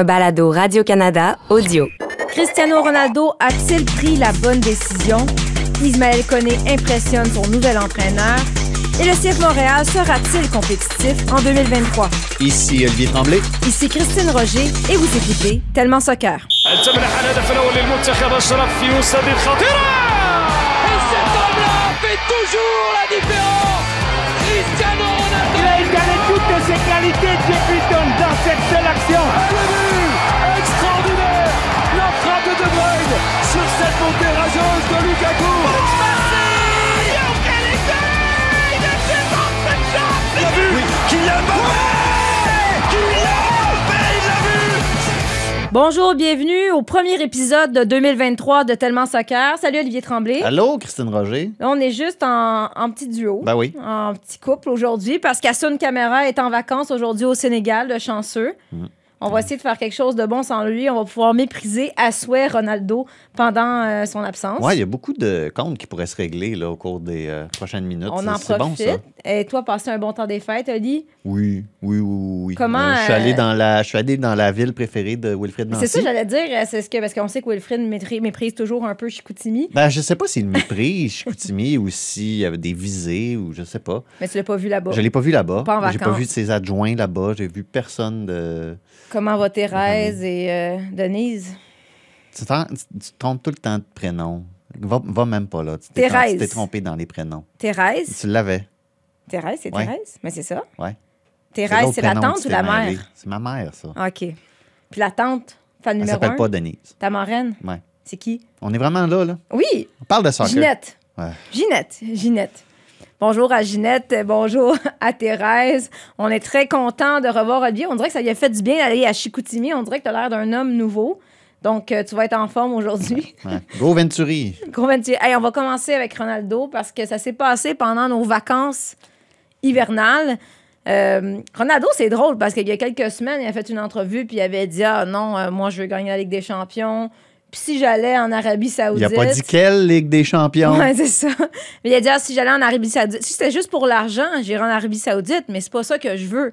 Un balado Radio-Canada audio. Cristiano Ronaldo a-t-il pris la bonne décision? Ismaël Koné impressionne son nouvel entraîneur. Et le CF Montréal sera-t-il compétitif en 2023? Ici Olivier Tremblay. Ici Christine Roger et vous écoutez Tellement Soccer. toujours la différence. Cristiano Ronaldo. Il a étalé toutes ses qualités de depuis dans cette seule action. Sur cette montée rageuse de Lukaku Il a vu oui. Kylian Mbappé Kylian Mbappé, il l'a vu Bonjour, bienvenue au premier épisode de 2023 de Tellement Soccer. Salut Olivier Tremblay. Allô, Christine Roger. On est juste en, en petit duo. Ben oui. En petit couple aujourd'hui parce qu'Assun Camara est en vacances aujourd'hui au Sénégal, le chanceux. Mm. On va essayer de faire quelque chose de bon sans lui. On va pouvoir mépriser à souhait Ronaldo pendant euh, son absence. Ouais, il y a beaucoup de comptes qui pourraient se régler là, au cours des euh, prochaines minutes. On en profite. bon, ça. Et toi, passer un bon temps des fêtes, Oli? Oui, oui, oui, oui. Comment, Euh, je, suis allé euh, dans la, je suis allé dans la ville préférée de Wilfred Nancy. C'est ça, j'allais dire. euh, C'est ce que, parce qu'on sait que Wilfrid méprise, toujours un peu Chicoutimi. Ben, je sais pas s'il méprise Chicoutimi ou s'il y avait des visées ou je sais pas. Mais tu l'as pas vu là-bas. Je l'ai pas vu là-bas. Pas en J'ai pas vacances. vu de ses adjoints là-bas. J'ai vu personne de. Comment va Thérèse et euh, Denise? Tu, tu- trompes tout le temps de prénom. Va, va même pas là. Tu t'es Thérèse. tu t'es trompé dans les prénoms. Thérèse? Tu l'avais. Thérèse, c'est Ouais. Thérèse? Mais c'est ça. Ouais. Thérèse, c'est la tante ou la mère? C'est ma mère, ça. OK. Puis la tante, fan Elle numéro s'appelle un, pas Denise. ta marraine, Ouais. c'est qui? On est vraiment là, là. Oui, On parle de soccer. Ginette. Ouais. Ginette, Ginette. Bonjour à Ginette, bonjour à Thérèse. On est très content de revoir Olivier. On dirait que ça lui a fait du bien d'aller à Chicoutimi. On dirait que tu as l'air d'un homme nouveau. Donc, euh, tu vas être en forme aujourd'hui. Ouais. Go Venturi. Gros 28. Hey, on va commencer avec Ronaldo parce que ça s'est passé pendant nos vacances hivernales. Euh, Ronaldo, c'est drôle parce qu'il y a quelques semaines, il a fait une entrevue puis il avait dit Ah non, euh, moi je veux gagner la Ligue des Champions. Puis si j'allais en Arabie Il Saoudite. a pas dit quelle Ligue des Champions? Ouais, c'est ça. Mais il a dit, ah, si j'allais en Arabie Saoudite, si c'était juste pour l'argent, j'irais en Arabie Saoudite, mais c'est pas ça que je veux.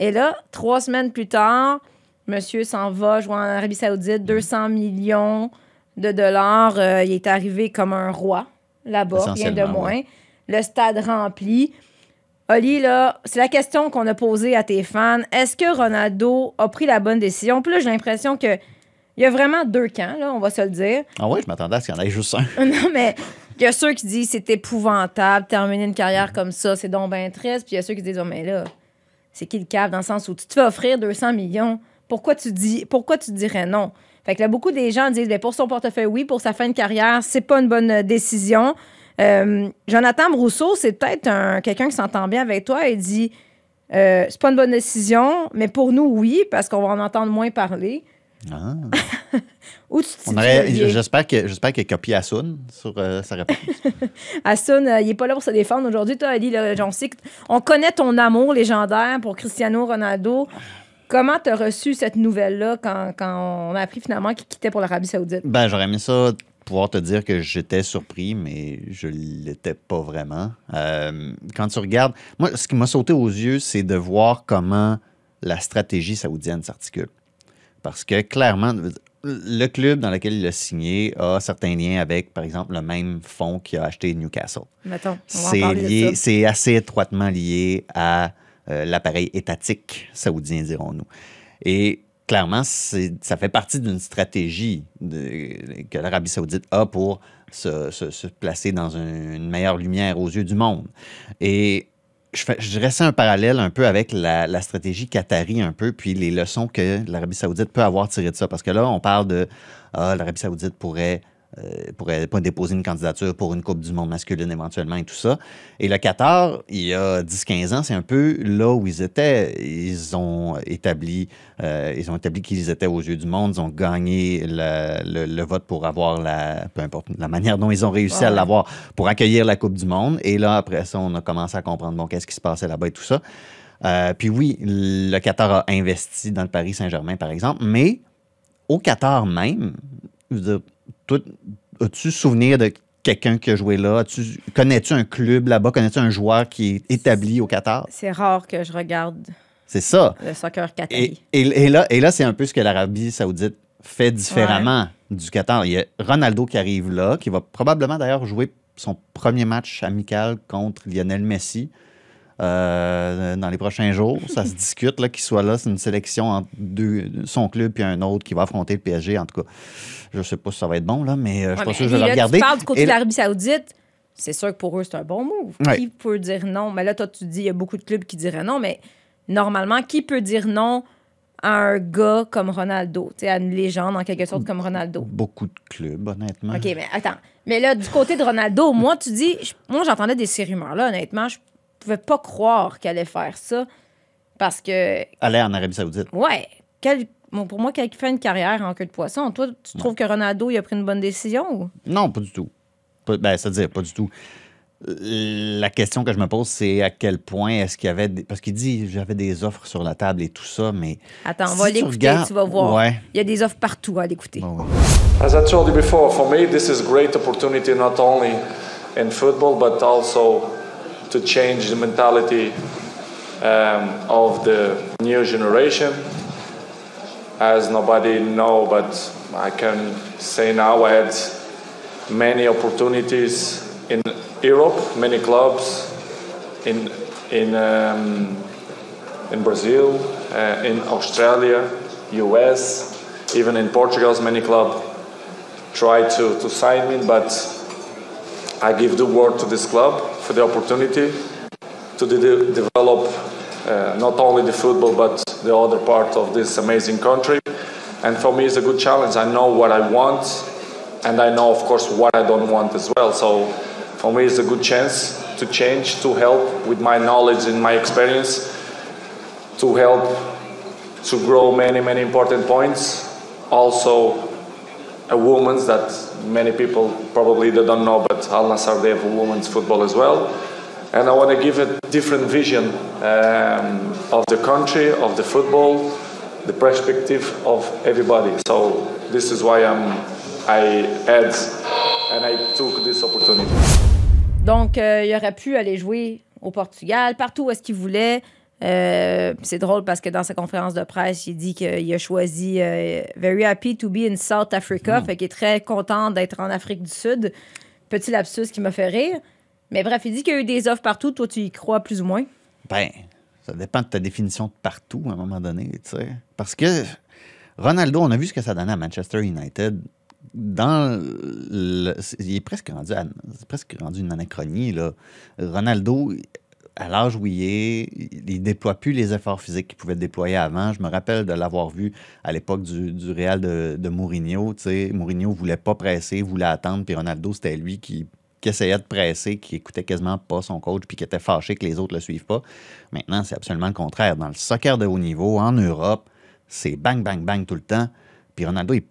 Et là, trois semaines plus tard, monsieur s'en va jouer en Arabie Saoudite, 200 millions de dollars. Euh, il est arrivé comme un roi là-bas, rien de moins. ouais. Le stade rempli. Oli, là, c'est la question qu'on a posée à tes fans. Est-ce que Ronaldo a pris la bonne décision? Puis là, j'ai l'impression que il y a vraiment deux camps, là, on va se le dire. Ah ouais, je m'attendais à ce qu'il y en ait juste un. Non, mais il y a ceux qui disent c'est épouvantable, terminer une carrière comme ça, c'est donc bien triste. Puis il y a ceux qui disent, oh, mais là, c'est qui le cave dans le sens où tu te fais offrir 200 millions, pourquoi tu, dis, pourquoi tu dirais non? Fait que là, beaucoup des gens disent, ben, pour son portefeuille, oui, pour sa fin de carrière, c'est pas une bonne euh, décision. Euh, Jonathan Brousseau, c'est peut-être un- quelqu'un qui s'entend bien avec toi et dit, euh, c'est pas une bonne décision, mais pour nous, oui, parce qu'on va en entendre moins parler. Ah. Où tu On aurait-? J'espère que- j'espère qu'il a copié Asun sur euh, sa réponse. Hassan, euh, il est pas là pour se défendre aujourd'hui. Toi, Ali, là, on sait que- on connaît ton amour légendaire pour Cristiano Ronaldo. Comment t'as reçu cette nouvelle-là quand, quand on a appris finalement qu'il quittait pour l'Arabie Saoudite? Ben, j'aurais aimé ça pouvoir te dire que j'étais surpris, mais je l'étais pas vraiment. Euh, quand tu regardes, moi, ce qui m'a sauté aux yeux, c'est de voir comment la stratégie saoudienne s'articule. Parce que clairement, le club dans lequel il a signé a certains liens avec, par exemple, le même fonds qui a acheté Newcastle. C'est assez étroitement lié à euh, l'appareil étatique saoudien, dirons-nous. Et clairement, ça fait partie d'une stratégie que l'Arabie saoudite a pour se, placer dans un- une meilleure lumière aux yeux du monde. Et je, je dressais un parallèle un peu avec la, la stratégie qatari un peu, puis les leçons que l'Arabie saoudite peut avoir tirées de ça. Parce que là, on parle de ah, l'Arabie saoudite pourrait, euh, pas déposer une candidature pour une Coupe du monde masculine éventuellement et tout ça. Et le Qatar, il y a 10-15 ans, c'est un peu là où ils étaient. Ils ont établi, euh, ils ont établi qu'ils étaient aux yeux du monde. Ils ont gagné le, le- le vote pour avoir la, peu importe la manière dont ils ont réussi à l'avoir pour accueillir la Coupe du monde. Et là, après ça, on a commencé à comprendre, bon, qu'est-ce qui se passait là-bas et tout ça. Euh, puis oui, le Qatar a investi dans le Paris Saint-Germain, par exemple, mais au Qatar même, je veux dire, as-tu souvenir de quelqu'un qui a joué là? As-tu- Connais-tu un club là-bas? Connais-tu un joueur qui est établi au Qatar? C'est rare que je regarde C'est ça. Le soccer qatari. et- et là, et là c'est un peu ce que l'Arabie Saoudite fait différemment du Qatar. Il y a Ronaldo qui arrive là, qui va probablement d'ailleurs jouer son premier match amical contre Lionel Messi euh, dans les prochains jours. Ça se discute là, qu'il soit là. C'est une sélection entre deux, son club puis un autre qui va affronter le PSG. En tout cas, je sais pas si ça va être bon, là, mais euh, je suis pas sûr que je vais là, le regarder. Tu parles du côté Et de là- l'Arabie Saoudite. C'est sûr que pour eux, c'est un bon move. Ouais. Qui peut dire non? Mais là, toi, tu dis il y a beaucoup de clubs qui diraient non, mais normalement, qui peut dire non à un gars comme Ronaldo? Tu sais, à une légende, en quelque sorte, comme Ronaldo. Beaucoup de clubs, honnêtement. OK, mais attends. Mais là, du côté de Ronaldo, moi, tu dis, moi, j'entendais des ces rumeurs-là, honnêtement. Je pouvais pas croire qu'elle allait faire ça. Parce que, Aller en Arabie Saoudite. ouais, quel- bon, pour moi, quelqu'un qui fait une carrière en queue de poisson, toi, tu trouves que Ronaldo, il a pris une bonne décision? ou? Non, pas du tout. Pas- ben, c'est-à-dire, pas du tout. La question que je me pose, c'est à quel point est-ce qu'il y avait. des- Parce qu'il dit j'avais des offres sur la table et tout ça, mais. Attends, on si va tu l'écouter, regardes- tu vas voir. Ouais. Il y a des offres partout à l'écouter. Bon, ouais. As I told you before, for me, this is great opportunity not only in football but also to change the mentality um, of the new generation. As nobody know, but I can say now I had many opportunities in Europe, many clubs in in um, in Brazil, uh, in Australia, US, even in Portugal's many clubs try to, to sign me, but I give the word to this club for the opportunity to de- develop uh, not only the football but the other part of this amazing country. And for me, it's a good challenge. I know what I want, and I know, of course, what I don't want as well. So for me, it's a good chance to change, to help with my knowledge and my experience, to help to grow many, many important points. Also, a women's that many people probably they don't know, but Al Nassr they have a women's football as well. And I want to give a different vision um, of the country, of the football, the perspective of everybody. So this is why I'm, I had and I took this opportunity. Donc, euh, il aurait pu aller jouer au Portugal, partout où est-ce qu'il voulait. Euh, c'est drôle parce que dans sa conférence de presse, il dit qu'il a choisi euh, Very happy to be in South Africa, fait qu'il est très content d'être en Afrique du Sud. Petit lapsus qui m'a fait rire. Mais bref, il dit qu'il y a eu des offres partout. Toi, tu y crois plus ou moins? Ben, ça dépend de ta définition de partout à un moment donné, tu sais. Parce que Ronaldo, on a vu ce que ça donnait à Manchester United. Dans le, il est presque rendu, à- presque rendu une anachronie, là. Ronaldo, à l'âge où il est, il déploie plus les efforts physiques qu'il pouvait déployer avant. Je me rappelle de l'avoir vu à l'époque du, du Real de, de Mourinho. Tu sais, Mourinho voulait pas presser, voulait attendre, puis Ronaldo, c'était lui qui, essayait de presser, qui écoutait quasiment pas son coach, puis qui était fâché que les autres le suivent pas. Maintenant, c'est absolument le contraire. Dans le soccer de haut niveau, en Europe, c'est bang, bang, bang tout le temps. Puis Ronaldo est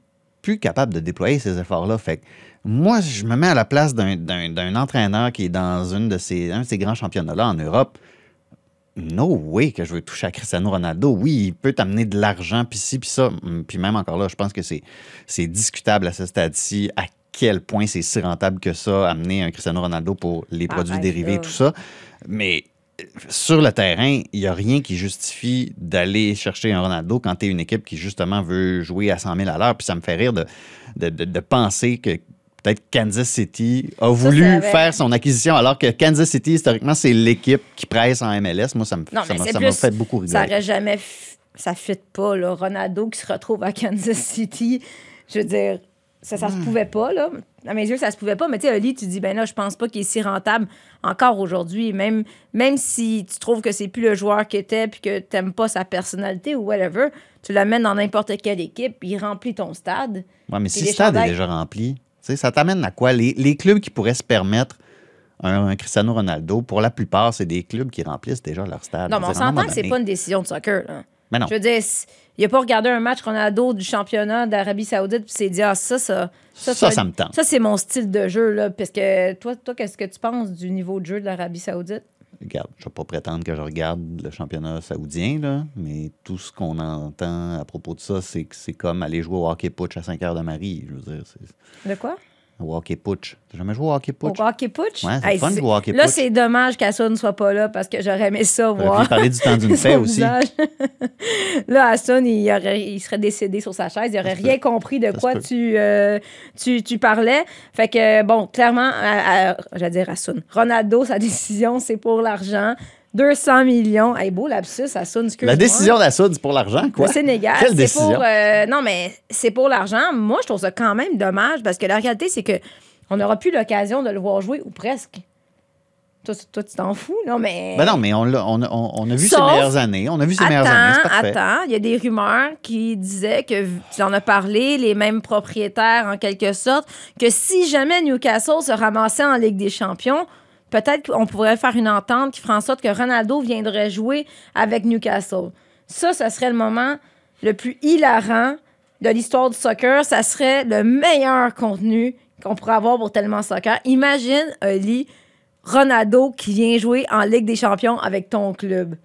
plus capable de déployer ces efforts-là. Fait que moi, je me mets à la place d'un- entraîneur qui est dans une de ces, un de ces grands championnats-là en Europe. No way que je veux toucher à Cristiano Ronaldo. Oui, il peut t'amener de l'argent, puis ci, puis ça. Hum, Puis même encore là, je pense que c'est discutable à ce stade-ci à quel point c'est si rentable que ça, amener un Cristiano Ronaldo pour les produits Arrête, dérivés et tout ça. Mais sur le terrain, il n'y a rien qui justifie d'aller chercher un Ronaldo quand tu es une équipe qui, justement, veut jouer à 100 000 à l'heure. Puis ça me fait rire de, de, de- de penser que peut-être Kansas City a voulu ça avait- faire son acquisition, alors que Kansas City, historiquement, c'est l'équipe qui presse en MLS. Moi, ça me Non, ça ça plus. fait beaucoup Ça rigoler. aurait jamais. f- Ça fit pas, là. Ronaldo qui se retrouve à Kansas City. Je veux dire, ça, ça Hmm. se pouvait pas, là. À mes yeux, ça se pouvait pas. Mais tu sais, Oli, tu dis, ben là, je pense pas qu'il est si rentable encore aujourd'hui. Même, même si tu trouves que c'est plus le joueur qu'il était puis que t'aimes pas sa personnalité ou whatever, tu l'amènes dans n'importe quelle équipe, il remplit ton stade. Ouais, mais si le stade est déjà rempli, tu sais, ça t'amène à quoi? Les, les clubs qui pourraient se permettre un, un Cristiano Ronaldo, pour la plupart, c'est des clubs qui remplissent déjà leur stade. Non, mais on s'entend que c'est pas une décision de soccer, là. Mais non. Je veux dire, il a pas regardé un match Ronaldo du championnat d'Arabie Saoudite puis s'est dit ah ça ça Ça, ça, ça me tente. Ça c'est mon style de jeu là parce que toi toi qu'est-ce que tu penses du niveau de jeu de l'Arabie Saoudite? Regarde, je ne vais pas prétendre que je regarde le championnat saoudien, là, mais tout ce qu'on entend à propos de ça, c'est que c'est comme aller jouer au hockey putsch à 5 heures de Marie. Je veux dire, De quoi? Au hockey putsch. T'as jamais joué au hockey Au putsch? hockey putsch? Ouais, c'est fun de jouer au hockey Là, c'est dommage qu'Assun ne soit pas là parce que j'aurais aimé ça voir. pu parler du temps d'une paix aussi. là, Assun, il, aurait- il serait décédé sur sa chaise. Il aurait se rien peut. compris de Ça quoi tu, euh, tu, tu parlais. Fait que, bon, clairement, à- à- j'allais dire Assun. Ronaldo, sa décision, c'est pour l'argent. 200 millions. Hey, beau lapsus, Assun, excuse-moi. La décision d'Assoud, c'est pour l'argent, quoi? Le Sénégal, Quelle c'est décision? pour. euh, non, mais c'est pour l'argent. Moi, je trouve ça quand même dommage parce que la réalité, c'est que on n'aura plus l'occasion de le voir jouer ou presque. Toi, tu- toi, tu t'en fous, non, mais. Ben non, mais on, l'a- on, a- on- a vu Sauf- ses meilleures années. On a vu ses meilleures années, parfait. attends. Il y a des rumeurs qui disaient que tu en as parlé, les mêmes propriétaires en quelque sorte, que si jamais Newcastle se ramassait en Ligue des Champions, peut-être qu'on pourrait faire une entente qui ferait en sorte que Ronaldo viendrait jouer avec Newcastle. Ça, ça serait le moment le plus hilarant de l'histoire du soccer. Ça serait le meilleur contenu qu'on pourrait avoir pour tellement soccer. Imagine, Oli, Ronaldo qui vient jouer en Ligue des Champions avec ton club.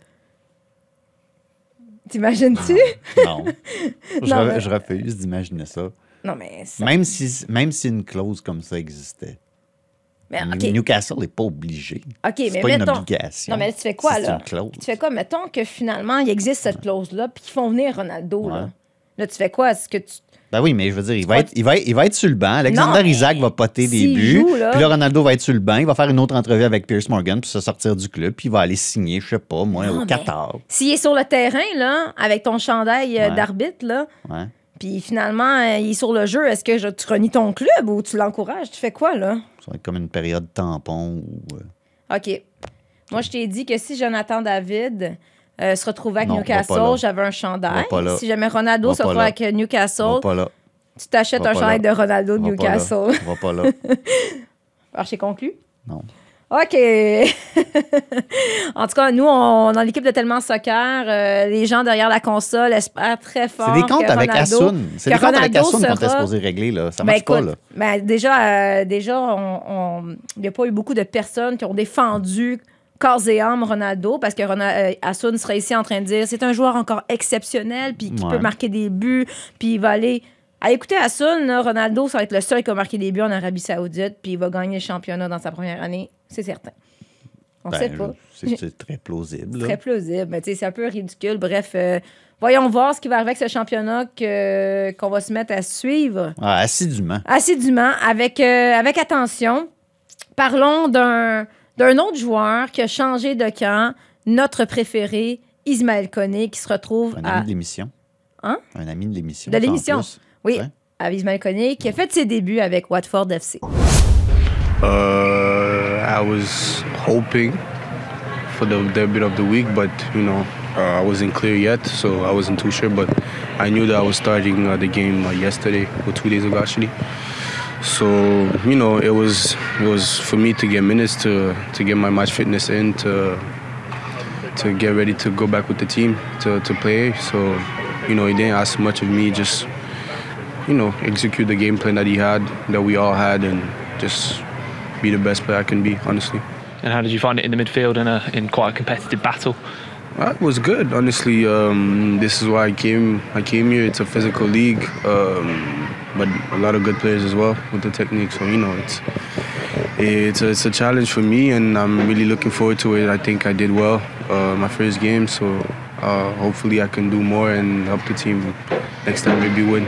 T'imagines-tu? Non. Non, mais- je refuse d'imaginer ça. Non, mais ça. Même si, même si une clause comme ça existait. Mais, Newcastle n'est pas obligé. OK, C'est mais pas une mettons. obligation. Non, mais là, tu fais quoi, là? une clause. Tu fais quoi? Mettons que finalement, il existe cette clause-là, puis qu'ils font venir Ronaldo, là. Ouais. Là, tu fais quoi? Est-ce que tu. Ben oui, mais je veux dire, il va, être, il va, être- il va être sur le banc. Alexander Non, Isaac va poter des buts. joue, là- Puis là, Ronaldo va être sur le banc. Il va faire une autre entrevue avec Pierce Morgan, puis se sortir du club. Puis il va aller signer, je sais pas, moi, Non, au Qatar. S'il est sur le terrain, là, avec ton chandail euh, Ouais. d'arbitre, là, Ouais. Puis finalement, euh, il est sur le jeu, est-ce que je- tu renies ton club ou tu l'encourages? Tu fais quoi, là? Ça va être comme une période tampon. Où, euh, OK. Moi, je t'ai dit que si Jonathan David euh, se retrouvait avec Non, va pas là. Newcastle, j'avais un chandail. Va pas là. Si jamais Ronaldo Va se pas retrouvait là. avec Newcastle, va pas là. tu t'achètes Va un pas chandail là. de Ronaldo de Va pas là. Newcastle. Va pas là. Alors, j'ai conclu? Non. OK. en tout cas, nous, on, dans l'équipe de Tellement Soccer, euh, les gens derrière la console espèrent très fort. C'est des comptes que avec Asun. C'est des comptes avec Asun qu'on était supposé régler. Là. Ça Ben, marche pas. écoute, Là. ben, déjà, euh, déjà il n'y a pas eu beaucoup de personnes qui ont défendu corps et âme Ronaldo parce que Rona- euh, Asun serait ici en train de dire c'est un joueur encore exceptionnel puis qui Ouais. peut marquer des buts puis il va aller à écouter Asun là, Ronaldo ça va être le seul qui va marquer des buts en Arabie Saoudite puis il va gagner le championnat dans sa première année c'est certain on Ben, sait pas C'est très plausible. là. très plausible mais c'est un peu ridicule bref euh, voyons voir ce qui va arriver avec ce championnat qu'on va se mettre à suivre Ah, assidûment. assidûment, avec, euh, avec attention. Parlons d'un autre joueur qui a changé de camp, notre préféré, Ismaël Koné, qui se retrouve Un à... ami de l'émission. Hein? Un ami de l'émission. De l'émission. Oui, Ouais. Koné, qui a fait ses débuts avec Watford FC. Uh, I was hoping for the debut of the week, but you know, uh, I wasn't clear yet, so I wasn't too sure. But I knew that I was starting uh, the game uh, yesterday or two days ago, actually. So you know, it was it was for me to get minutes to to get my match fitness in to to get ready to go back with the team to, to play. So you know, he didn't ask much of me, just you know, execute the game plan that he had, that we all had, and just be the best player I can be, honestly. And how did you find it in the midfield in a in quite a competitive battle? It was good, honestly. Um, this is why I came. I came here. It's a physical league, um, but a lot of good players as well with the technique. So you know, it's it's a, it's a challenge for me, and I'm really looking forward to it. I think I did well uh, my first game, so uh, hopefully I can do more and help the team next time, maybe win.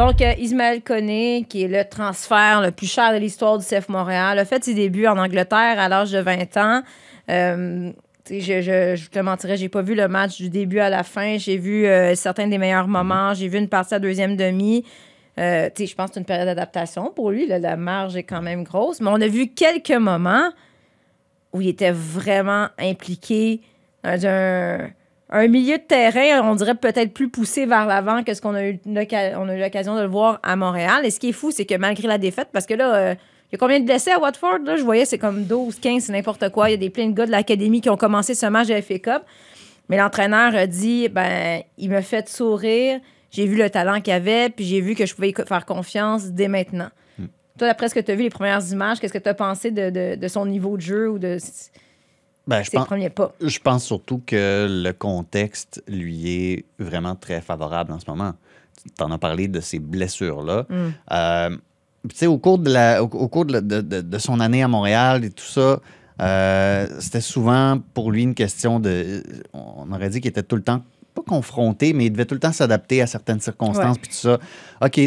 Donc, euh, Ismaël Koné, qui est le transfert le plus cher de l'histoire du CF Montréal, a fait ses débuts en Angleterre à l'âge de 20 ans. Euh, je, je, je te mentirais, j'ai pas vu le match du début à la fin. J'ai vu euh, certains des meilleurs moments. J'ai vu une partie à deuxième demi. Je pense que c'est une période d'adaptation pour lui. la marge est quand même grosse. Mais on a vu quelques moments où il était vraiment impliqué dans un, un milieu de terrain, on dirait peut-être plus poussé vers l'avant que ce qu'on a eu l'oca- on a eu l'occasion de le voir à Montréal. Et ce qui est fou, c'est que malgré la défaite, parce que là, euh, il y a combien de blessés à Watford? Là? Je voyais, c'est comme 12, 15, c'est n'importe quoi. Il y a des plein de gars de l'académie qui ont commencé ce match de FA Cup. Mais l'entraîneur a dit, ben, il me fait sourire. J'ai vu le talent qu'il avait, puis j'ai vu que je pouvais y faire confiance dès maintenant. Toi, d'après ce que tu as vu, les premières images, qu'est-ce que tu as pensé de, de- de son niveau de jeu ou de Ben, je pense, premiers pas? Je pense surtout que le contexte lui est vraiment très favorable en ce moment. Tu en as parlé de ces blessures-là. Mm. Euh, tu sais, au cours, de, la, au, au cours de, de- de- son année à Montréal et tout ça, euh, c'était souvent pour lui une question de. On aurait dit qu'il était tout le temps, pas confronté, mais il devait tout le temps s'adapter à certaines circonstances puis tout ça. OK,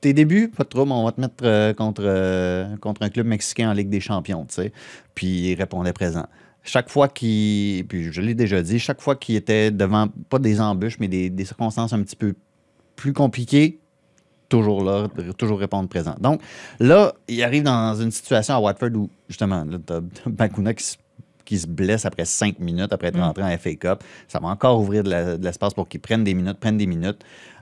tes débuts, pas de trouble, on va te mettre euh, contre, euh, contre un club mexicain en Ligue des Champions, tu sais. Puis il répondait présent. Chaque fois qu'il. Puis je l'ai déjà dit, chaque fois qu'il était devant, pas des embûches, mais des, des circonstances un petit peu plus compliquées, toujours là, toujours répondre présent. Donc là, il arrive dans une situation à Watford où, justement, là, t'as Bakuna qui se, qui se blesse après cinq minutes après être Mm. rentré en FA Cup. Ça va encore ouvrir de l'espace pour qu'il prenne des minutes, prenne des minutes.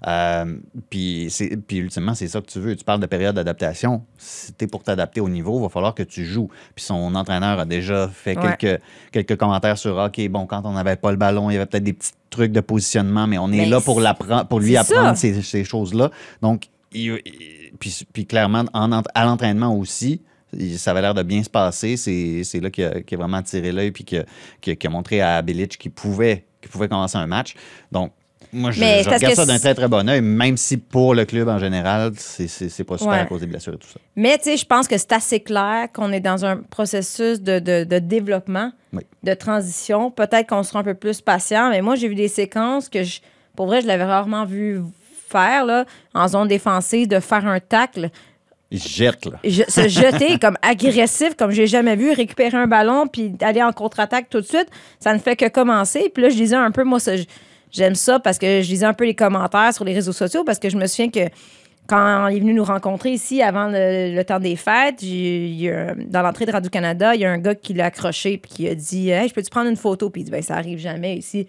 Euh, puis, ultimement, c'est ça que tu veux. Tu parles de période d'adaptation. Si tu pour t'adapter au niveau, il va falloir que tu joues. Puis son entraîneur a déjà fait Ouais. quelques, quelques commentaires sur OK, bon, quand on n'avait pas le ballon, il y avait peut-être des petits trucs de positionnement, mais on est Mais là pour, pour lui apprendre ça. ces, ces choses-là. Donc, il- il- puis, puis clairement, en ent- à l'entraînement aussi, ça avait l'air de bien se passer. C'est là qu'il a, a vraiment tiré l'œil puis qu'il a, a- montré à Bilic qu'il pouvait, qu'il pouvait commencer un match. Donc, moi, je, regarde ça d'un très, très bon œil, même si pour le club en général, c'est pas super Ouais. à cause des blessures et tout ça. Mais tu sais, je pense que c'est assez clair qu'on est dans un processus de, de- de développement, Oui. de transition. Peut-être qu'on sera un peu plus patient, mais moi, j'ai vu des séquences que, je, pour vrai, je l'avais rarement vu faire là, en zone défensive, de faire un tacle, jette, là. je- se jeter comme agressif, comme j'ai jamais vu, récupérer un ballon puis aller en contre-attaque tout de suite. Ça ne fait que commencer. Puis là, je lisais un peu, moi, j'aime ça parce que je lisais un peu les commentaires sur les réseaux sociaux parce que je me souviens que quand il est venu nous rencontrer ici avant le, temps des fêtes, dans l'entrée de Radio-Canada, il y a un gars qui l'a accroché puis qui a dit Hey, je peux-tu prendre une photo Puis il dit ben, Ça arrive jamais ici.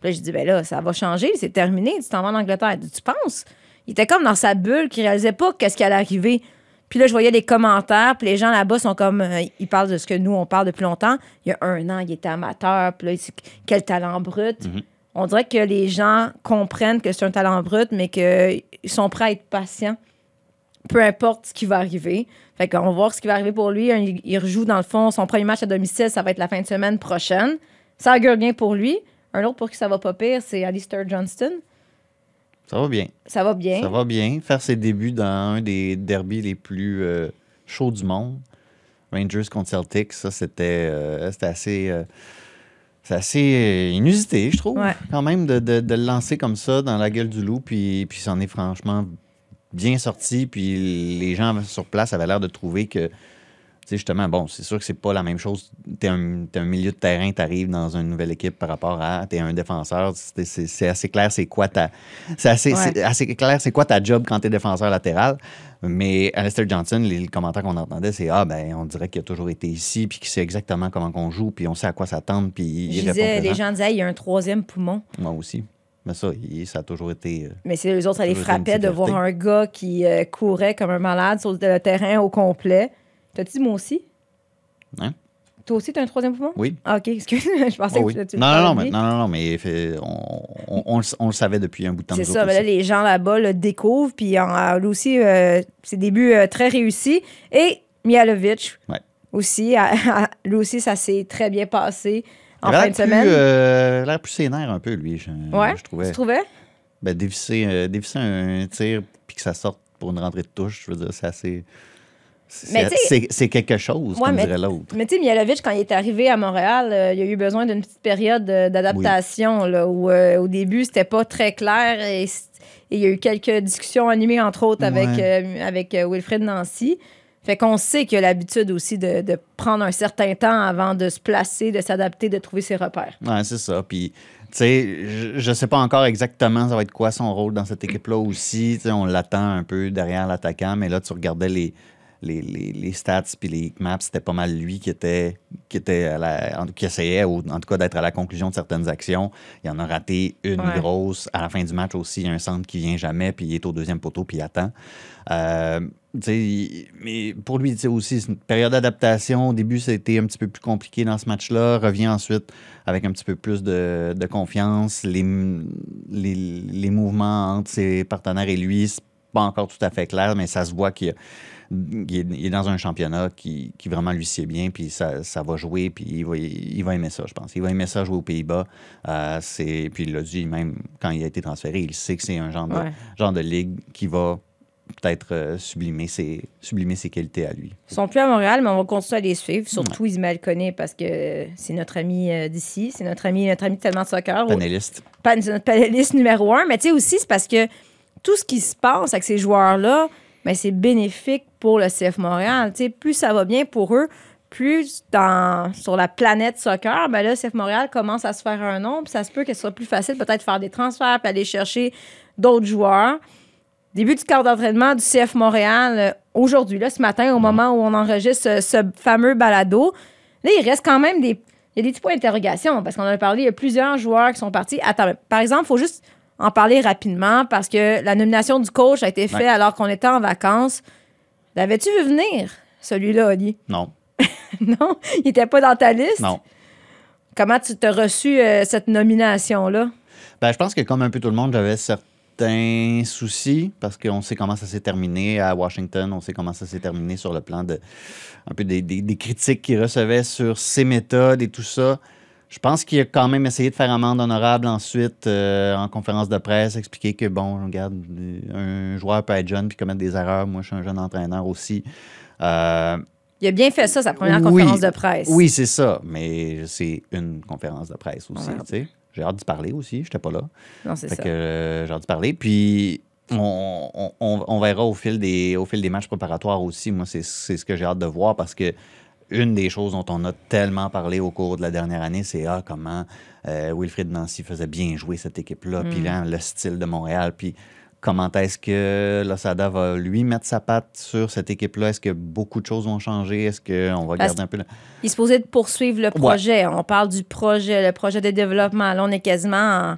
Puis là, j'ai dit ben là, ça va changer, c'est terminé, tu t'en vas en Angleterre. Dit, Tu penses Il était comme dans sa bulle, qui réalisait pas qu'est-ce qui allait arriver. Puis là, je voyais les commentaires, puis les gens là-bas sont comme. euh, ils parlent de ce que nous, on parle depuis longtemps. Il y a un an, il était amateur, puis là, il- quel talent brut. On dirait que les gens comprennent que c'est un talent brut, mais qu'ils sont prêts à être patients, peu importe ce qui va arriver. Fait qu'on va voir ce qui va arriver pour lui. Il, il rejoue, dans le fond, son premier match à domicile, ça va être la fin de semaine prochaine. Ça augure bien pour lui. Un autre pour qui ça va pas pire, c'est Alistair Johnston. Ça va bien. Ça va bien. Ça va bien. Faire ses débuts dans un des derbies les plus euh, chauds du monde. Rangers contre Celtics, ça, c'était euh, c'était assez. euh, c'est assez euh, inusité, je trouve, Ouais. quand même, de, de- de le lancer comme ça dans la gueule du loup. Puis, puis c'en est franchement bien sorti. Puis les gens sur place avaient l'air de trouver que, sais, justement, bon, c'est sûr que c'est pas la même chose. T'es un, t'es un milieu de terrain, t'arrives dans une nouvelle équipe par rapport à t'es un défenseur. C'est, assez clair, c'est quoi ta. C'est assez, Ouais. assez clair, c'est quoi ta job quand t'es défenseur latéral. Mais Alistair Johnson, les, les commentaires qu'on entendait, c'est Ah, ben, on dirait qu'il a toujours été ici, puis qu'il sait exactement comment qu'on joue, puis on sait à quoi s'attendre, puis il Je disais, les gens disaient, il y a un troisième poumon. Moi aussi. Mais ça, ça a toujours été. euh, Mais c'est les autres, ça les frappait de voir un gars qui euh, courait comme un malade sur le terrain au complet. T'as-tu dit moi aussi? Hein? Toi aussi, t'as un troisième poumon? Oui. Ah, OK, excuse. je pensais oui. que tu, tu non, non, non, mais, non, non, non, mais fait- on, on- on le- on le savait depuis un bout de temps. C'est ça, mais là, aussi. les gens là-bas le découvrent, puis lui aussi, euh, ses débuts euh, très réussis. Et Mialovic Ouais. aussi, lui aussi, ça s'est très bien passé en fin de plus, semaine. euh, il a l'air plus sénère un peu, lui, je, ouais, je trouvais. tu trouvais? Ben, dévisser, euh, dévisser un tir puis que ça sorte pour une rentrée de touche, je veux dire, c'est assez. C'est- quelque chose, Ouais, comme mais- dirait l'autre. Mais tu sais, Mialovic, quand il est arrivé à Montréal, euh, il a eu besoin d'une petite période euh, d'adaptation où euh, au début, c'était pas très clair et, il y a eu quelques discussions animées, entre autres, avec, Ouais. euh, avec Wilfred Nancy. Fait qu'on sait qu'il a l'habitude aussi de, de prendre un certain temps avant de se placer, de s'adapter, de trouver ses repères. Ouais, c'est ça. Puis, tu sais, je- je sais pas encore exactement ça va être quoi son rôle dans cette équipe-là aussi. Tu sais, on l'attend un peu derrière l'attaquant, mais là, tu regardais les, les, les, les stats puis les maps, c'était pas mal lui qui était, qui était à la- en- qui essayait, ou en tout cas, d'être à la conclusion de certaines actions. Il en a raté une Ouais. grosse. À la fin du match aussi, il y a un centre qui vient jamais, puis il est au deuxième poteau, puis il attend. Euh, il- mais pour lui, aussi, c'est une période d'adaptation. Au début, ça a été un petit peu plus compliqué dans ce match-là. Revient ensuite avec un petit peu plus de, de confiance. Les, les, les mouvements entre ses partenaires et lui, c'est pas encore tout à fait clair, mais ça se voit qu'il y a- il est, il est dans un championnat qui, qui vraiment lui sied bien, puis ça, ça va jouer, puis il va, il va aimer ça, je pense. Il va aimer ça jouer aux Pays-Bas. Euh, c'est- puis il l'a dit même quand il a été transféré, il sait que c'est un genre, Ouais. de, genre de ligue qui va peut-être euh, sublimer, ses, sublimer ses qualités à lui. Ils sont plus à Montréal, mais on va continuer à les suivre. Surtout Ismaël Koné, parce que c'est notre ami euh, d'ici. C'est notre ami, notre ami de tellement de soccer. Panéliste. Pan- c'est notre panéliste numéro un. Mais tu sais aussi, c'est parce que tout ce qui se passe avec ces joueurs-là, ben, c'est bénéfique pour le CF Montréal. Plus ça va bien pour eux, plus dans, sur la planète soccer, ben là, CF Montréal commence à se faire un nom. Puis ça se peut que ce soit plus facile peut-être de faire des transferts puis aller chercher d'autres joueurs. Début du quart d'entraînement du CF Montréal euh, aujourd'hui, là, ce matin, au moment où on enregistre ce, ce fameux balado. Là, il reste quand même des. Il y a des petits points d'interrogation parce qu'on en a parlé, il y a plusieurs joueurs qui sont partis. Attends, par exemple, il faut juste en parler rapidement parce que la nomination du coach a été faite Ouais. alors qu'on était en vacances. L'avais-tu vu venir, celui-là, Oli? Non, non? Il n'était pas dans ta liste? non. Comment tu t'as reçu euh, cette nomination-là? Ben, je pense que comme un peu tout le monde, j'avais certains soucis parce qu'on sait comment ça s'est terminé à Washington, on sait comment ça s'est terminé sur le plan de un peu des, des- des critiques qu'il recevait sur ses méthodes et tout ça. Je pense qu'il a quand même essayé de faire amende honorable ensuite euh, en conférence de presse, expliquer que bon, regarde, euh, un joueur peut être jeune puis commettre des erreurs. Moi, je suis un jeune entraîneur aussi. Euh, Il a bien fait ça, sa première oui. conférence de presse. Oui, c'est ça, mais c'est une conférence de presse aussi. Ouais. J'ai hâte d'y parler aussi, je n'étais pas là. Non, c'est ça. que euh, j'ai hâte de parler. Puis on, on- on- on verra au fil, des, au fil des matchs préparatoires aussi. Moi, c'est c'est ce que j'ai hâte de voir parce que une des choses dont on a tellement parlé au cours de la dernière année, c'est ah, comment euh, Wilfried Nancy faisait bien jouer cette équipe-là, puis là, le style de Montréal, puis comment est-ce que Losada va lui mettre sa patte sur cette équipe-là? Est-ce que beaucoup de choses vont changer? Est-ce qu'on va Parce- garder un peu... le- Il est supposé de poursuivre le projet. On parle du projet, le projet de développement. Là, on est quasiment en.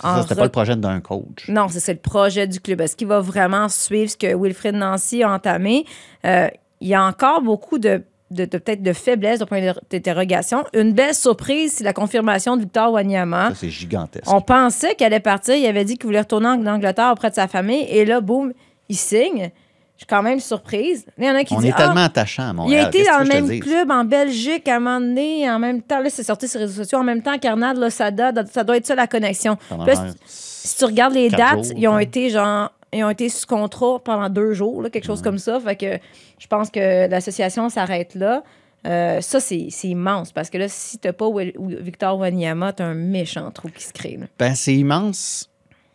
Ça, c'était pas le projet d'un coach. Non, c'est c'est le projet du club. Est-ce qu'il va vraiment suivre ce que Wilfred Nancy a entamé? Euh, il y a encore beaucoup de, de, de- peut-être de faiblesses de point d'interrogation. Une belle surprise, c'est la confirmation de Victor Wanyama. Ça, c'est gigantesque. On pensait qu'elle allait partir. Il avait dit qu'il voulait retourner en Angleterre auprès de sa famille. Et là, boum, il signe. Je suis quand même surprise. Il y en a qui On est Ah, tellement attachant à il Montréal. a été dans le même club en Belgique à un moment donné, en même temps. Là, c'est sorti sur les réseaux sociaux. En même temps qu'Arnad Losada, ça doit être ça la connexion. Là, genre si tu regardes les dates, jours, ils ont été genre. Ils ont été sous contrat pendant deux jours, là, quelque chose comme ça. Fait que je pense que l'association s'arrête là. Euh, ça, c'est immense parce que là, si t'as pas Victor Wanyama, t'as un méchant trou qui se crée. Ben, c'est immense,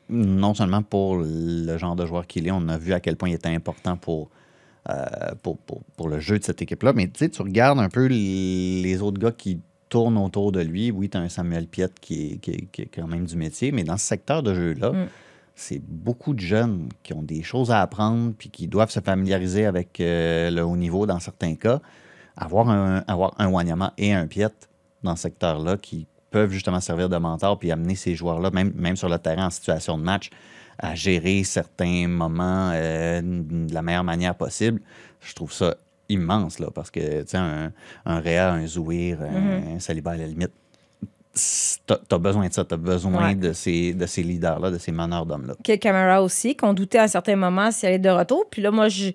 non seulement pour le genre de joueur qu'il est, on a vu à quel point il était important pour, euh, pour, pour, pour le jeu de cette équipe-là, mais tu sais, tu regardes un peu les autres gars qui tournent autour de lui. Oui, tu as un Samuel Piette qui est, qui, est, qui est quand même du métier, mais dans ce secteur de jeu-là, Mm. C'est beaucoup de jeunes qui ont des choses à apprendre puis qui doivent se familiariser avec euh, le haut niveau dans certains cas. Avoir un, avoir un Wanyama et un Piette dans ce secteur-là qui peuvent justement servir de mentor puis amener ces joueurs-là, même, même sur le terrain en situation de match, à gérer certains moments euh, de la meilleure manière possible. Je trouve ça immense, là, parce que, tu sais, un, un Réa, un Zouir, un, un Saliba, à la limite, t'as as besoin de ça. T'as besoin Ouais. de ces, de ces leaders-là, de ces meneurs d'hommes-là. Quel caméra aussi, qu'on doutait à un certain moment s'il allait de retour. Puis là, moi, je,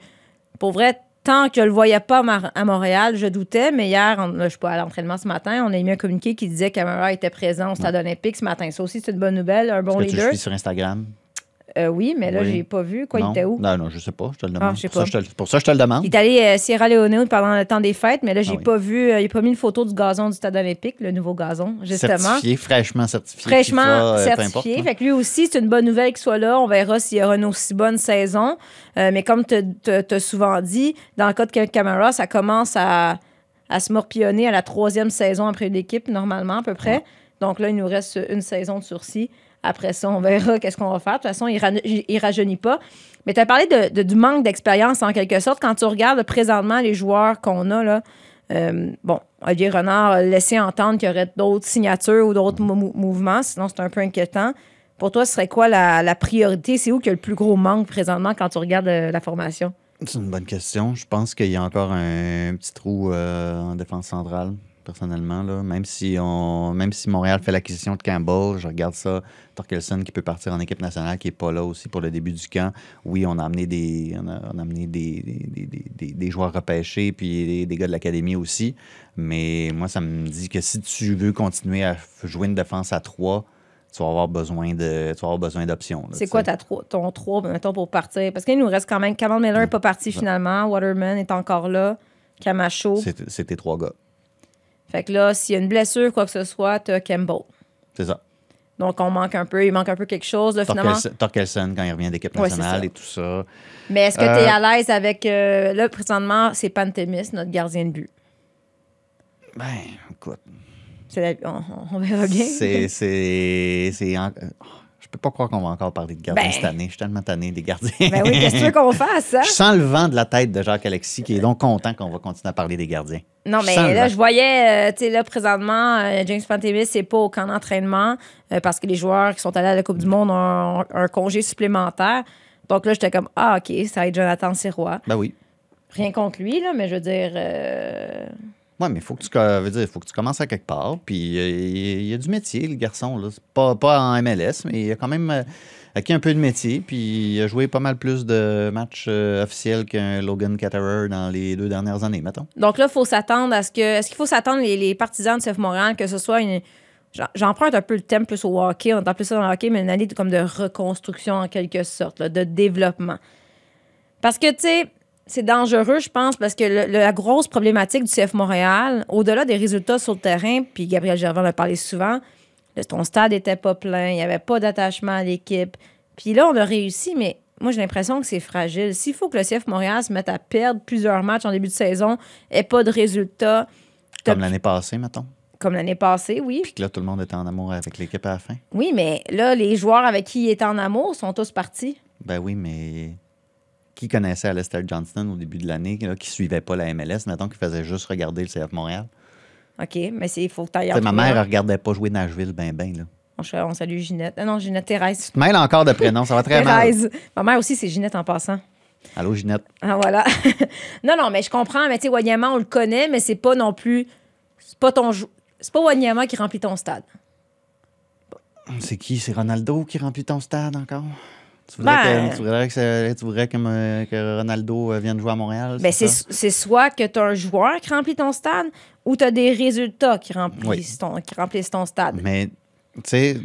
pour vrai, tant que je le voyais pas à Montréal, je doutais. Mais hier, on- là, je suis pas à l'entraînement ce matin, on a mis un communiqué qui disait que Camara était présent au stade olympique ce matin. Ça aussi, c'est une bonne nouvelle, un bon que tu le leader. suis sur Instagram? Euh, oui, mais là, Oui. j'ai pas vu. Quoi, il non? était où? Non, non, je sais pas. Je te le demande. Ah, je sais pour, ça, pas. je te le- pour ça, je te le demande. Il est allé à Sierra Leone pendant le temps des fêtes, mais là, j'ai Ah oui. pas vu. euh, il a pas mis une photo du gazon du stade olympique, le nouveau gazon, justement. Certifié, fraîchement certifié. fraîchement FIFA, euh, peu certifié. importe, fait que lui aussi, c'est une bonne nouvelle qu'il soit là. On verra s'il y aura une aussi bonne saison. Euh, mais comme tu as souvent dit, dans le cas de Camara, ça commence à, à se morpillonner à la troisième saison après l'équipe, normalement, à peu près. Donc là, il nous reste une saison de sursis. Après ça, on verra qu'est-ce qu'on va faire. De toute façon, il, il rajeunit pas. Mais tu as parlé de, du manque d'expérience, en quelque sorte. Quand tu regardes présentement les joueurs qu'on a, là, euh, bon, Olivier Renard a laissé entendre qu'il y aurait d'autres signatures ou d'autres mou- mou- mouvements, sinon c'est un peu inquiétant. Pour toi, ce serait quoi la, la priorité? C'est où qu'il y a le plus gros manque présentement quand tu regardes euh, la formation? C'est une bonne question. Je pense qu'il y a encore un petit trou euh, en défense centrale, personnellement. Là. Même, si on, même si Montréal fait l'acquisition de Campbell, je regarde ça. Torkelson qui peut partir en équipe nationale, qui n'est pas là aussi pour le début du camp. Oui, on a amené des, on a, on a amené des, des, des- des- des joueurs repêchés, puis des, des gars de l'académie aussi. Mais moi, ça me dit que si tu veux continuer à jouer une défense à trois, tu vas avoir besoin de, tu vas avoir besoin d'options. C'est quoi ta ton 3, mettons, pour partir? Parce qu'il nous reste quand même. Cameron Miller n'est pas parti finalement. Waterman est encore là. Camacho. Tes trois gars. Fait que là, s'il y a une blessure, quoi que ce soit, t'as Campbell. C'est ça. Donc, on manque un peu. Il manque un peu quelque chose, là, finalement. Torkelson, quand il revient d'équipe nationale et tout ça. Mais est-ce que tu Euh, es à l'aise avec. euh, là, présentement, c'est Pantémis, notre gardien de but? Ben, écoute, la- on, on verra bien. c'est. euh, Je peux pas croire qu'on va encore parler de gardiens Ben. cette année. Je suis tellement tanné des gardiens. Ben oui, qu'est-ce que tu veux qu'on fasse, hein? Je sens le vent de la tête de Jacques Alexis qui est donc content qu'on va continuer à parler des gardiens. Non, mais là, je voyais, euh, tu sais, là, présentement, euh, James Pantémis, c'est pas au camp d'entraînement euh, parce que les joueurs qui sont allés à la Coupe du Monde ont, un congé supplémentaire. Donc là, j'étais comme, ah, OK, ça va être Jonathan Sirois. Ben oui. Rien contre lui, là, mais je veux dire. Oui, mais il faut que tu veux dire, faut que tu commences à quelque part. Puis il y a du métier, le garçon. Là. Pas, pas en MLS, mais il a quand même acquis un peu de métier. Puis il a joué pas mal plus de matchs euh, officiels qu'un Logan Catterer dans les deux dernières années, mettons. Donc là, il faut s'attendre à ce que. Est-ce qu'il faut s'attendre, les, partisans de CF Montréal, que ce soit une. J'emprunte un peu le thème plus au hockey, on entend plus ça dans le hockey, mais une année de, comme de reconstruction en quelque sorte, de développement. Parce que, tu sais, c'est dangereux, je pense, parce que le- la grosse problématique du CF Montréal, au-delà des résultats sur le terrain, puis Gabriel Gervais en a parlé souvent, ton stade était pas plein, il n'y avait pas d'attachement à l'équipe. Puis là, on a réussi, mais moi, j'ai l'impression que c'est fragile. S'il faut que le CF Montréal se mette à perdre plusieurs matchs en début de saison et pas de résultats, Comme l'année passée, mettons. comme l'année passée, oui. Puis que là, tout le monde était en amour avec l'équipe à la fin. Oui, mais là, les joueurs avec qui il est en amour sont tous partis. Ben oui, mais qui connaissait Alistair Johnston au début de l'année, qui suivait pas la MLS, mettons, qui faisait juste regarder le CF Montréal? OK, mais c'est- il faut que tu ailles ma mère, elle regardait pas jouer Nashville ben ben, là. On, on salue Ginette. Ah non, Ginette Thérèse. Tu te mêles encore de prénom, ça va très mal. Thérèse. Ma mère aussi, c'est Ginette en passant. Allô, Ginette? Ah, voilà. non, non, mais je comprends. Mais tu sais, Wanyama, on le connaît, mais c'est pas non plus. C'est pas ton. C'est pas Wanyama qui remplit ton stade. C'est qui? C'est Ronaldo qui remplit ton stade encore? Tu voudrais, Ben- que, tu voudrais que, ça- tu voudrais que, Ronaldo euh, vienne jouer à Montréal? Ben, c'est soit que tu as un joueur qui remplit ton stade ou tu as des résultats qui Oui. remplissent, ton, qui remplissent ton stade. Mais, tu sais,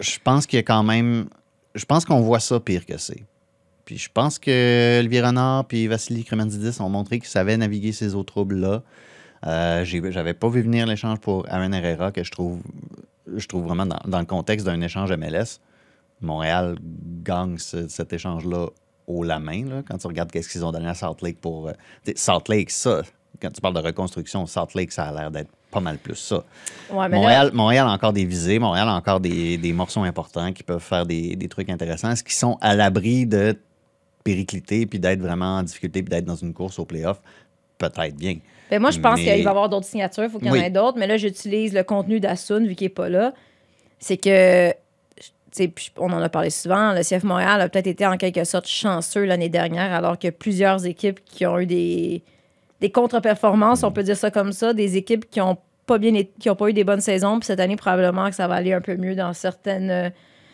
je- pense qu'il y a quand même. Je pense qu'on voit ça pire que c'est. Puis je pense que Olivier Renard puis Vassili Kremendzidis ont montré qu'ils savaient naviguer ces eaux troubles-là. Euh, J'avais pas vu venir l'échange pour Aaron Herrera, que je trouve, je trouve vraiment dans, dans le contexte d'un échange MLS. Montréal gagne ce- cet échange-là haut la main. là, quand tu regardes qu'est-ce qu'ils ont donné à Salt Lake pour. euh, Salt Lake, ça, quand tu parles de reconstruction, Salt Lake, ça a l'air d'être pas mal plus ça. Ouais, mais là- Montréal, Montréal a encore des visées, Montréal a encore des, des morceaux importants qui peuvent faire des, des trucs intéressants. Est-ce qu'ils sont à l'abri de péricliter puis d'être vraiment en difficulté puis d'être dans une course au playoff? Peut-être bien. Ben, moi, je pense Mais- qu'il va y avoir d'autres signatures. Il faut qu'il y en Oui. ait d'autres. Mais là, j'utilise le contenu d'Assun, vu qu'il n'est pas là. C'est que, on en a parlé souvent, le CF Montréal a peut-être été en quelque sorte chanceux l'année dernière, alors que plusieurs équipes qui ont eu des, des contre-performances, on peut dire ça comme ça, des équipes qui n'ont pas bien été- qui ont pas eu des bonnes saisons. Puis cette année, probablement que ça va aller un peu mieux dans certaines,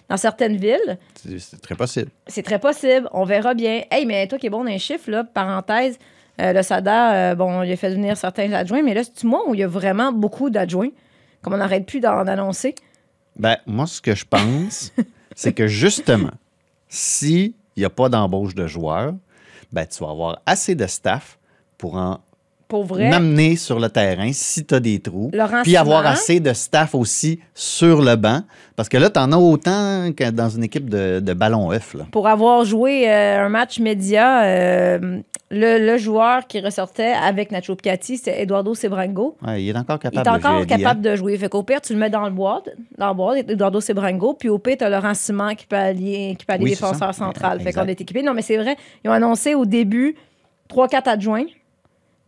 dans certaines villes. C'est c'est très possible. C'est très possible. On verra bien. Hey, mais toi qui es bon dans les chiffres, là, parenthèse, euh, le SADA, euh, bon, il a fait venir certains adjoints, mais là, c'est-tu moi où il y a vraiment beaucoup d'adjoints? Comme on n'arrête plus d'en annoncer. Ben, moi, ce que je pense, c'est que justement, s'il n'y a pas d'embauche de joueurs, ben, tu vas avoir assez de staff pour en Pour vrai? m'amener sur le terrain si tu as des trous. Puis avoir assez de staff aussi sur le banc. Parce que là, tu en as autant que dans une équipe de, de ballon F. Là. Pour avoir joué euh, un match média, euh, le, le joueur qui ressortait avec Nacho Piatti, c'était Eduardo Sebrango. Ouais, il est encore Il capable est de encore jouer, capable de jouer. Fait qu'au pire, tu le mets dans le boîte, dans le boîte, Eduardo Sebrango, puis au pire, tu as Laurent Simon qui peut aller, qui peut Oui, défenseur central. Fait qu'on est équipé. Non, mais c'est vrai, ils ont annoncé au début 3-4 adjoints.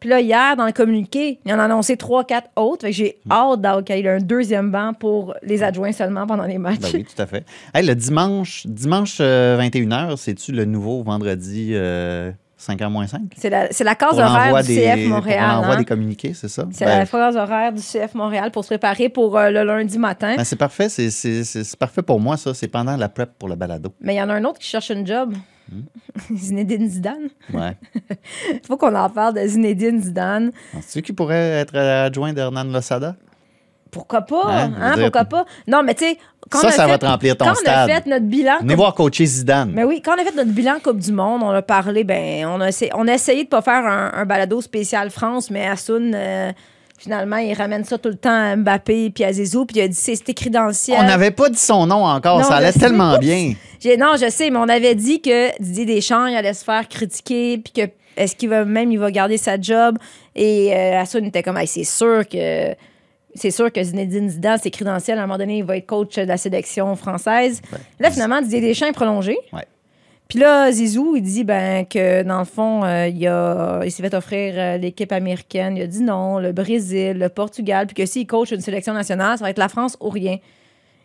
Puis là, hier, dans le communiqué, ils en ont annoncé 3-4 autres. Fait que j'ai Hmm. hâte d'avoir qu'il y ait un deuxième banc pour les adjoints seulement pendant les matchs. Ben oui, tout à fait. Hey, le dimanche, dimanche euh, 21h, c'est-tu le nouveau vendredi euh, 5h moins 5? C'est la, case horaire du des, CF Montréal. l'envoi hein. des communiqués, c'est ça? C'est Ben, la case horaire du CF Montréal pour se préparer pour euh, le lundi matin. ben, c'est parfait, c'est, parfait pour moi, ça. C'est pendant la prep pour le balado. Mais il y en a un autre qui cherche un job. Hmm. Zinedine Zidane. Ouais. Il faut qu'on en parle de Zinedine Zidane. Penses-tu qu'il pourrait être adjoint d'Hernan Losada? pourquoi pas? Hein, Hein, pourquoi pas? Non, mais tu sais, quand Ça, ça va te remplir ton quand stade. on a fait notre bilan. Venez voir coacher Zidane. Mais oui, quand on a fait notre bilan Coupe du Monde, on a parlé, ben, on a essayé, on a essayé de pas faire un, un balado spécial France, mais Assoun, euh, finalement, il ramène ça tout le temps à Mbappé puis à Zizou, puis il a dit c'est écrit dans le ciel. On n'avait pas dit son nom encore. Non, ça allait tellement bien. Non, je sais, mais on avait dit que Didier Deschamps, il allait se faire critiquer, puis que est-ce qu'il va même il va garder sa job? Et euh, Assoun était comme, Hey, c'est sûr que c'est sûr que Zinedine Zidane, le ciel, à un moment donné, il va être coach de la sélection française. Là, finalement, Didier Deschamps est prolongé. Ouais. Puis là, Zizou, il dit ben, que dans le fond, euh, il, a- il s'est fait offrir euh, l'équipe américaine. Il a dit non, le Brésil, le Portugal, puis que s'il coach une sélection nationale, ça va être la France ou rien.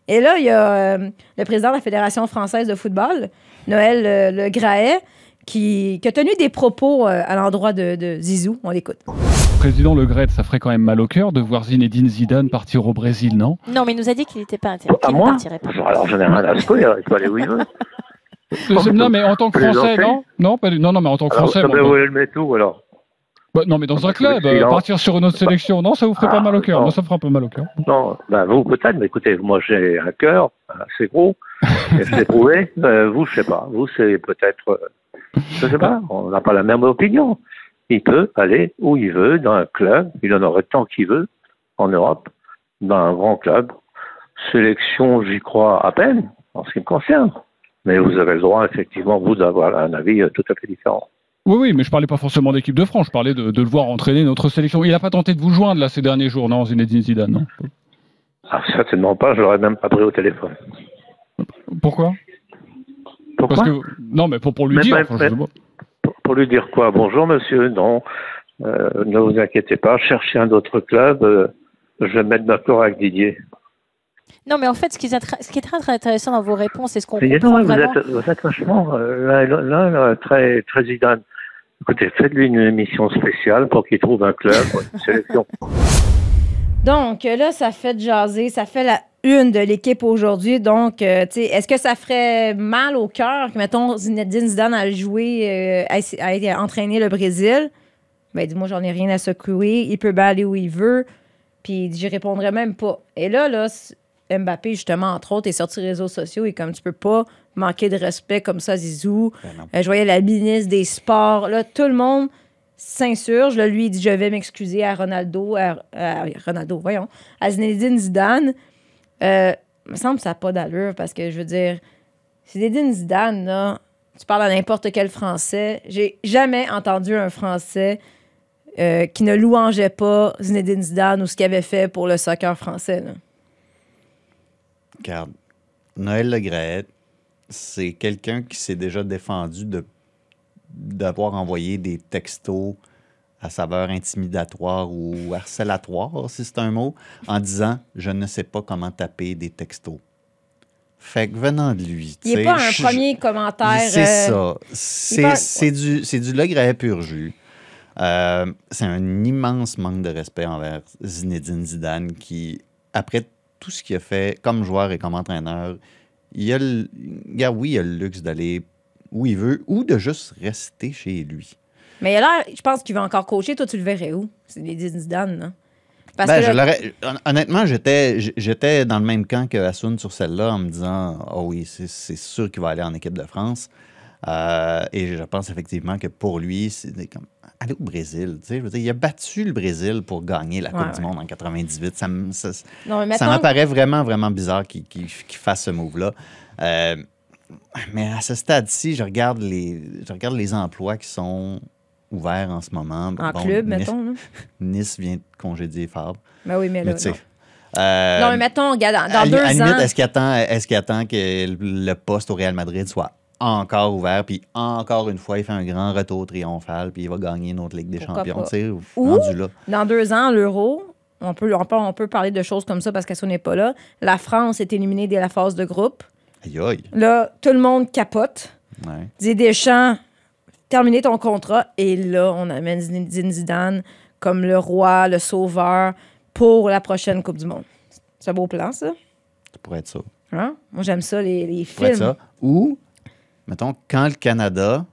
Et là, il y a euh, le président de la Fédération française de football, Noël Le Graet, qui, qui a tenu des propos euh, à l'endroit de, de Zizou. On l'écoute. Président Le Gret, ça ferait quand même mal au cœur de voir Zinedine Zidane partir au Brésil, non? Non, mais il nous a dit qu'il n'était pas intéressé. À qu'il ne moi partirait pas. Alors j'en ai rien à secouer, il peut aller où il veut. Euh, Non, mais en tant que Français, non? Non, pas du- non, non, mais en tant que Alors, Français, ça bon, va bon. où alors? Bah, non, mais dans un club, silence. euh, partir sur une autre sélection, non, ça vous ferait pas mal au cœur. Moi, ça me ferait un peu mal au cœur. Non, vous peut-être, mais écoutez, moi j'ai un cœur assez gros, et je l'ai prouvé. Euh, vous, je sais pas. Vous, c'est peut-être, euh, je sais pas, on n'a pas la même opinion. Il peut aller où il veut, dans un club, il en aurait tant qu'il veut, en Europe, dans un grand club. Sélection, j'y crois à peine, en ce qui me concerne. Mais vous avez le droit, effectivement, vous, d'avoir un avis euh, tout à fait différent. Oui, oui, mais je parlais pas forcément d'équipe de France, je parlais de, de le voir entraîner notre sélection. Il n'a pas tenté de vous joindre là ces derniers jours, non, Zinedine Zidane, non? Ah, certainement pas, je l'aurais même pas pris au téléphone. Pourquoi? Pourquoi Parce que non, mais pour, pour lui Mais dire. enfin, pour, pour lui dire quoi? Bonjour monsieur, non, euh, ne vous inquiétez pas, cherchez un autre club, euh, je vais me mettre d'accord avec Didier. Non, mais en fait, ce qui, est attra- ce qui est très, très intéressant dans vos réponses, c'est ce qu'on comprend non, vous, vraiment. êtes, vous êtes vachement euh, là, là, là, là, très, très. Écoutez, faites-lui une émission spéciale pour qu'il trouve un club, une sélection. Donc là, ça fait de jaser, ça fait la une de l'équipe aujourd'hui. Donc, euh, tu sais, est-ce que ça ferait mal au cœur que, mettons, Zinedine Zidane a joué, euh, a, entraîné le Brésil? Ben, dis-moi, j'en ai rien à secouer. Il peut bien aller où il veut. Puis, j'y répondrais même pas. Et là, là, Mbappé, justement, entre autres, est sorti sur les réseaux sociaux et comme tu peux pas manquer de respect comme ça, Zizou. Euh, je voyais la ministre des Sports. Là, tout le monde s'insurge. Là, lui, il dit Je vais m'excuser à Ronaldo, à, à- Ronaldo, voyons, à Zinedine Zidane. Euh, me semble que ça n'a pas d'allure parce que je veux dire, Zinedine Zidane, là, tu parles à n'importe quel Français. J'ai jamais entendu un Français euh, qui ne louangeait pas Zinedine Zidane ou ce qu'il avait fait pour le soccer français. là. Regarde, Noël Le Graët, c'est quelqu'un qui s'est déjà défendu de d'avoir envoyé des textos à saveur intimidatoire ou harcélatoire, si c'est un mot, en disant je ne sais pas comment taper des textos. Fait que venant de lui. Il n'est pas un je- premier commentaire. C'est euh, ça. C'est du, du Le Graët pur jus. Euh, c'est un immense manque de respect envers Zinedine Zidane qui, après tout ce qu'il a fait comme joueur et comme entraîneur, il a le, oui, il a le luxe d'aller où il veut ou de juste rester chez lui. Mais il a l'air, je pense qu'il va encore coacher. Toi, tu le verrais où? C'est Zinedine Zidane, non? Parce Ben, que là- honnêtement, j'étais j'étais dans le même camp que Hassoun sur celle-là en me disant Oh oui, c'est c'est sûr qu'il va aller en équipe de France. Euh, et je pense effectivement que pour lui, c'est comme aller au Brésil. tu sais, je veux dire, il a battu le Brésil pour gagner la Coupe Ouais, du ouais. Monde en 98. Ça, ça, ça m'apparaît vraiment, vraiment bizarre qu'il qu'il- qu'il fasse ce move-là. Euh, mais à ce stade-ci, je regarde les, je regarde les emplois qui sont ouverts en ce moment. En club, mettons. Nice vient de congédier Fabre. Ben oui, mais là, euh, non, mais mettons, regarde, dans, dans à, la- deux à la limite, ans. est-ce qu'il attend, est attend que le poste au Real Madrid soit encore ouvert, puis encore une fois, il fait un grand retour triomphal, puis il va gagner une autre Ligue des Pourquoi Champions, pas? tu sais, Ou, là. dans deux ans, l'euro, on peut, on, peut, on peut parler de choses comme ça parce qu'elle n'est pas là. La France est éliminée dès la phase de groupe. Aïe, aïe. Là, tout le monde capote. Ouais. Dis Deschamps, terminer ton contrat. Et là, on amène Zinedine Zidane comme le roi, le sauveur pour la prochaine Coupe du Monde. C'est un beau plan, ça. Ça pourrait être ça. Hein? Moi, j'aime ça, les, les Ça pourrait être films. ça. Ou, mettons, quand le Canada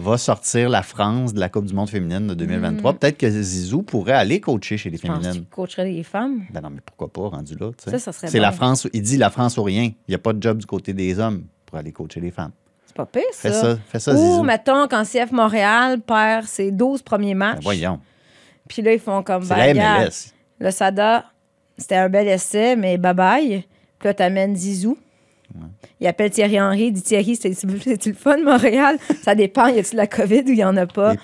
va sortir la France de la Coupe du Monde féminine de 2023. Peut-être que Zizou pourrait aller coacher chez les féminines. qu'il coacherait les femmes. Ben non, mais pourquoi pas, rendu là, tu. Ça, ça serait C'est la France, il dit la France ou rien. Il n'y a pas de job du côté des hommes pour aller coacher les femmes. Pas pire, ça. Fais ça, fais ça, Ou, mettons, quand CF Montréal perd ses 12 premiers matchs. Ben voyons. Puis là, ils font comme C'est ben, la regarde, MLS. Le Sada, c'était un bel essai, mais bye-bye. Puis là, t'amènes Zizou. Il appelle Thierry Henry. Dit Thierry, c'est- c'est-tu le fun, Montréal? Ça dépend. Y a-t-il la COVID ou il y en a pas?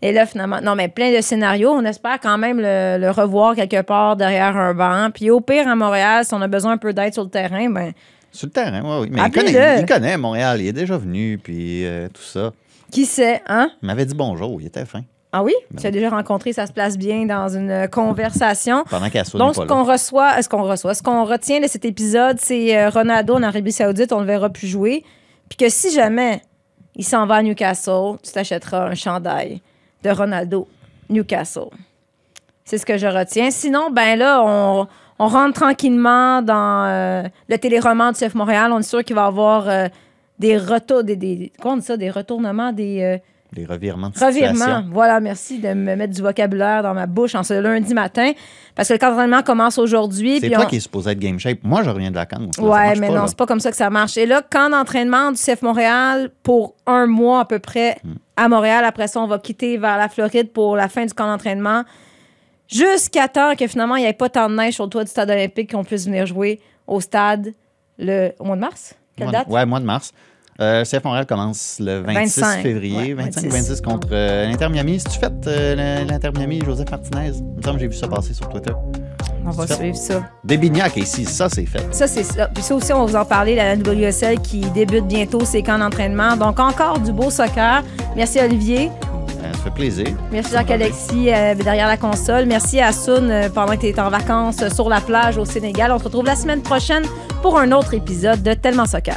Et là, finalement, non, mais plein de scénarios. On espère quand même le, le revoir quelque part derrière un banc. Puis au pire, à Montréal, si on a besoin un peu d'aide sur le terrain, ben, Sur le terrain, oui, oui. Mais il connaît, il connaît Montréal. Il est déjà venu, puis euh, tout ça. qui sait, hein? Il m'avait dit bonjour. Il était fin. Ah oui? Tu as déjà rencontré, ça se place bien dans une euh, conversation. Pendant qu'Assoud Donc, ce qu'on reçoit, ce qu'on reçoit, ce qu'on retient de cet épisode, c'est euh, Ronaldo en Arabie Saoudite, on ne le verra plus jouer. Puis que si jamais il s'en va à Newcastle, tu t'achèteras un chandail de Ronaldo Newcastle. C'est ce que je retiens. Sinon, ben là, on, on rentre tranquillement dans euh, le téléroman du CF Montréal. On est sûr qu'il va y avoir euh, des retours, des, des, comment on dit ça, des retournements, des euh, Des revirements de revirements. situation. Voilà, merci de me mettre du vocabulaire dans ma bouche en ce lundi matin. Parce que le camp d'entraînement commence aujourd'hui. C'est toi on- qui es supposé être game shape. Moi, je reviens de vacances. Ouais, mais pas, non, c'est pas comme ça que ça marche. Et là, camp d'entraînement du CF Montréal pour un mois à peu près Hmm. à Montréal. Après ça, on va quitter vers la Floride pour la fin du camp d'entraînement. Jusqu'à temps que finalement, il n'y ait pas tant de neige sur le toit du stade olympique qu'on puisse venir jouer au stade le, au mois de mars? Quelle date? Ouais, mois de mars. Euh, CF Montréal commence le 26 25, février, ouais, 25-26 contre euh, l'Inter Miami. Si tu fais euh, l'Inter Miami, Joseph Martinez, il me semble que j'ai vu ça passer sur Twitter. On va fait. suivre ça. Débignac ici, ça c'est fait. Ça, c'est ça. Puis ça aussi, on va vous en parler, la WSL qui débute bientôt ses camps d'entraînement. Donc, encore du beau soccer. Merci, Olivier. Ça fait plaisir. Merci Jacques-Alexis euh, derrière la console. Merci à Soun euh, pendant que tu étais en vacances euh, sur la plage au Sénégal. On se retrouve la semaine prochaine pour un autre épisode de Tellement Soccer.